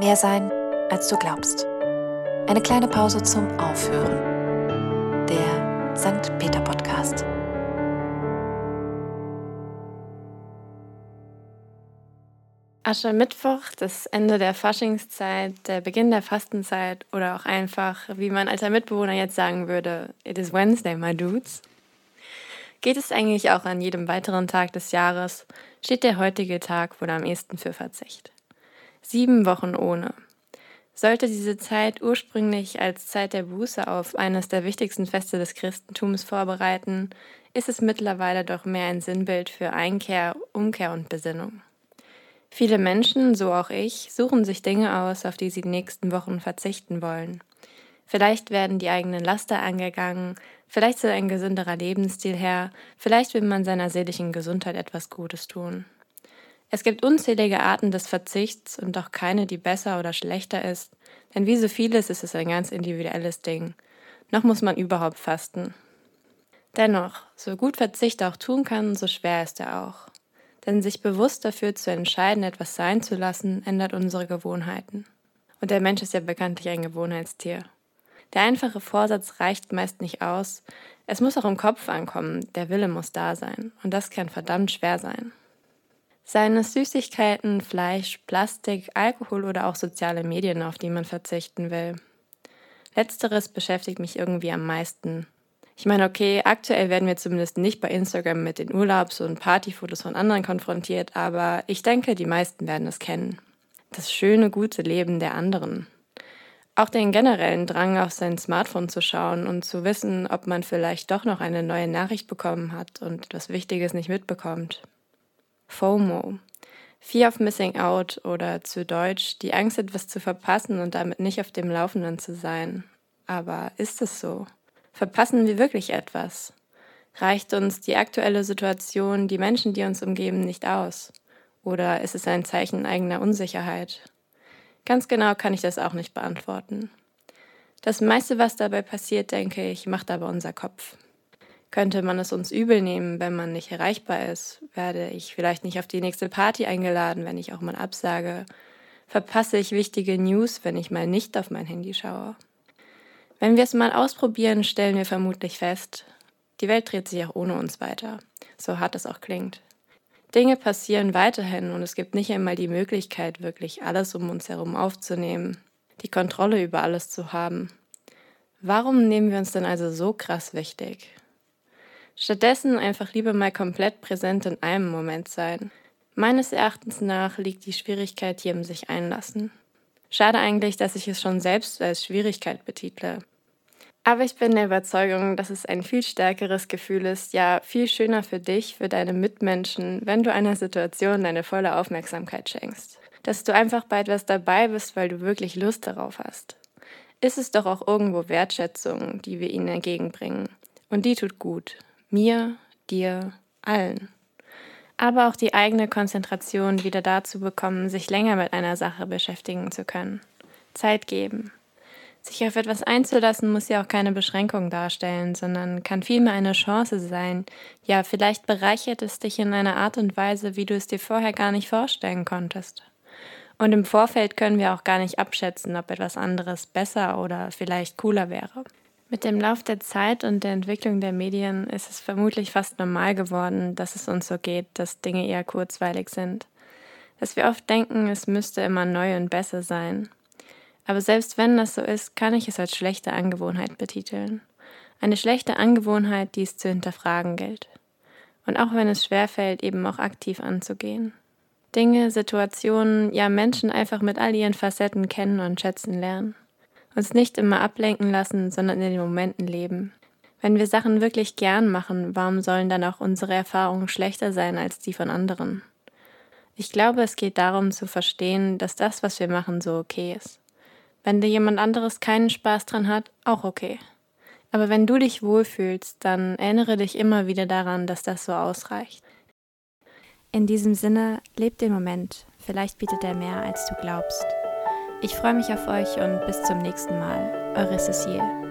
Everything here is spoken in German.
Mehr sein, als du glaubst. Eine kleine Pause zum Aufhören. Der St. Peter Podcast. Aschermittwoch, das Ende der Faschingszeit, der Beginn der Fastenzeit oder auch einfach, wie mein alter Mitbewohner jetzt sagen würde, it is Wednesday, my dudes. Geht es eigentlich auch an jedem weiteren Tag des Jahres, steht der heutige Tag wohl am ehesten für Verzicht. Sieben Wochen ohne. Sollte diese Zeit ursprünglich als Zeit der Buße auf eines der wichtigsten Feste des Christentums vorbereiten, ist es mittlerweile doch mehr ein Sinnbild für Einkehr, Umkehr und Besinnung. Viele Menschen, so auch ich, suchen sich Dinge aus, auf die sie die nächsten Wochen verzichten wollen. Vielleicht werden die eigenen Laster angegangen, vielleicht soll ein gesünderer Lebensstil her, vielleicht will man seiner seelischen Gesundheit etwas Gutes tun. Es gibt unzählige Arten des Verzichts und auch keine, die besser oder schlechter ist, denn wie so vieles ist es ein ganz individuelles Ding. Noch muss man überhaupt fasten. Dennoch, so gut Verzicht auch tun kann, so schwer ist er auch. Denn sich bewusst dafür zu entscheiden, etwas sein zu lassen, ändert unsere Gewohnheiten. Und der Mensch ist ja bekanntlich ein Gewohnheitstier. Der einfache Vorsatz reicht meist nicht aus. Es muss auch im Kopf ankommen, der Wille muss da sein. Und das kann verdammt schwer sein. Seien es Süßigkeiten, Fleisch, Plastik, Alkohol oder auch soziale Medien, auf die man verzichten will. Letzteres beschäftigt mich irgendwie am meisten. Ich meine, okay, aktuell werden wir zumindest nicht bei Instagram mit den Urlaubs- und Partyfotos von anderen konfrontiert, aber ich denke, die meisten werden es kennen. Das schöne, gute Leben der anderen. Auch den generellen Drang, auf sein Smartphone zu schauen und zu wissen, ob man vielleicht doch noch eine neue Nachricht bekommen hat und etwas Wichtiges nicht mitbekommt. FOMO. Fear of Missing Out oder zu Deutsch die Angst, etwas zu verpassen und damit nicht auf dem Laufenden zu sein. Aber ist es so? Verpassen wir wirklich etwas? Reicht uns die aktuelle Situation, die Menschen, die uns umgeben, nicht aus? Oder ist es ein Zeichen eigener Unsicherheit? Ganz genau kann ich das auch nicht beantworten. Das meiste, was dabei passiert, denke ich, macht aber unser Kopf. Könnte man es uns übel nehmen, wenn man nicht erreichbar ist? Werde ich vielleicht nicht auf die nächste Party eingeladen, wenn ich auch mal absage? Verpasse ich wichtige News, wenn ich mal nicht auf mein Handy schaue? Wenn wir es mal ausprobieren, stellen wir vermutlich fest, die Welt dreht sich auch ohne uns weiter, so hart es auch klingt. Dinge passieren weiterhin und es gibt nicht einmal die Möglichkeit, wirklich alles um uns herum aufzunehmen, die Kontrolle über alles zu haben. Warum nehmen wir uns denn also so krass wichtig? Stattdessen einfach lieber mal komplett präsent in einem Moment sein. Meines Erachtens nach liegt die Schwierigkeit hier im sich einlassen. Schade eigentlich, dass ich es schon selbst als Schwierigkeit betitle. Aber ich bin der Überzeugung, dass es ein viel stärkeres Gefühl ist, ja viel schöner für dich, für deine Mitmenschen, wenn du einer Situation deine volle Aufmerksamkeit schenkst. Dass du einfach bei etwas dabei bist, weil du wirklich Lust darauf hast. Ist es doch auch irgendwo Wertschätzung, die wir ihnen entgegenbringen. Und die tut gut. Mir, dir, allen aber auch die eigene Konzentration wieder dazu bekommen, sich länger mit einer Sache beschäftigen zu können. Zeit geben. Sich auf etwas einzulassen muss ja auch keine Beschränkung darstellen, sondern kann vielmehr eine Chance sein. Ja, vielleicht bereichert es dich in einer Art und Weise, wie du es dir vorher gar nicht vorstellen konntest. Und im Vorfeld können wir auch gar nicht abschätzen, ob etwas anderes besser oder vielleicht cooler wäre. Mit dem Lauf der Zeit und der Entwicklung der Medien ist es vermutlich fast normal geworden, dass es uns so geht, dass Dinge eher kurzweilig sind. Dass wir oft denken, es müsste immer neu und besser sein. Aber selbst wenn das so ist, kann ich es als schlechte Angewohnheit betiteln. Eine schlechte Angewohnheit, die es zu hinterfragen gilt. Und auch wenn es schwerfällt, eben auch aktiv anzugehen. Dinge, Situationen, ja Menschen einfach mit all ihren Facetten kennen und schätzen lernen. Uns nicht immer ablenken lassen, sondern in den Momenten leben. Wenn wir Sachen wirklich gern machen, warum sollen dann auch unsere Erfahrungen schlechter sein als die von anderen? Ich glaube, es geht darum zu verstehen, dass das, was wir machen, so okay ist. Wenn dir jemand anderes keinen Spaß dran hat, auch okay. Aber wenn du dich wohlfühlst, dann erinnere dich immer wieder daran, dass das so ausreicht. In diesem Sinne, lebt den Moment. Vielleicht bietet er mehr, als du glaubst. Ich freue mich auf euch und bis zum nächsten Mal. Eure Cecile.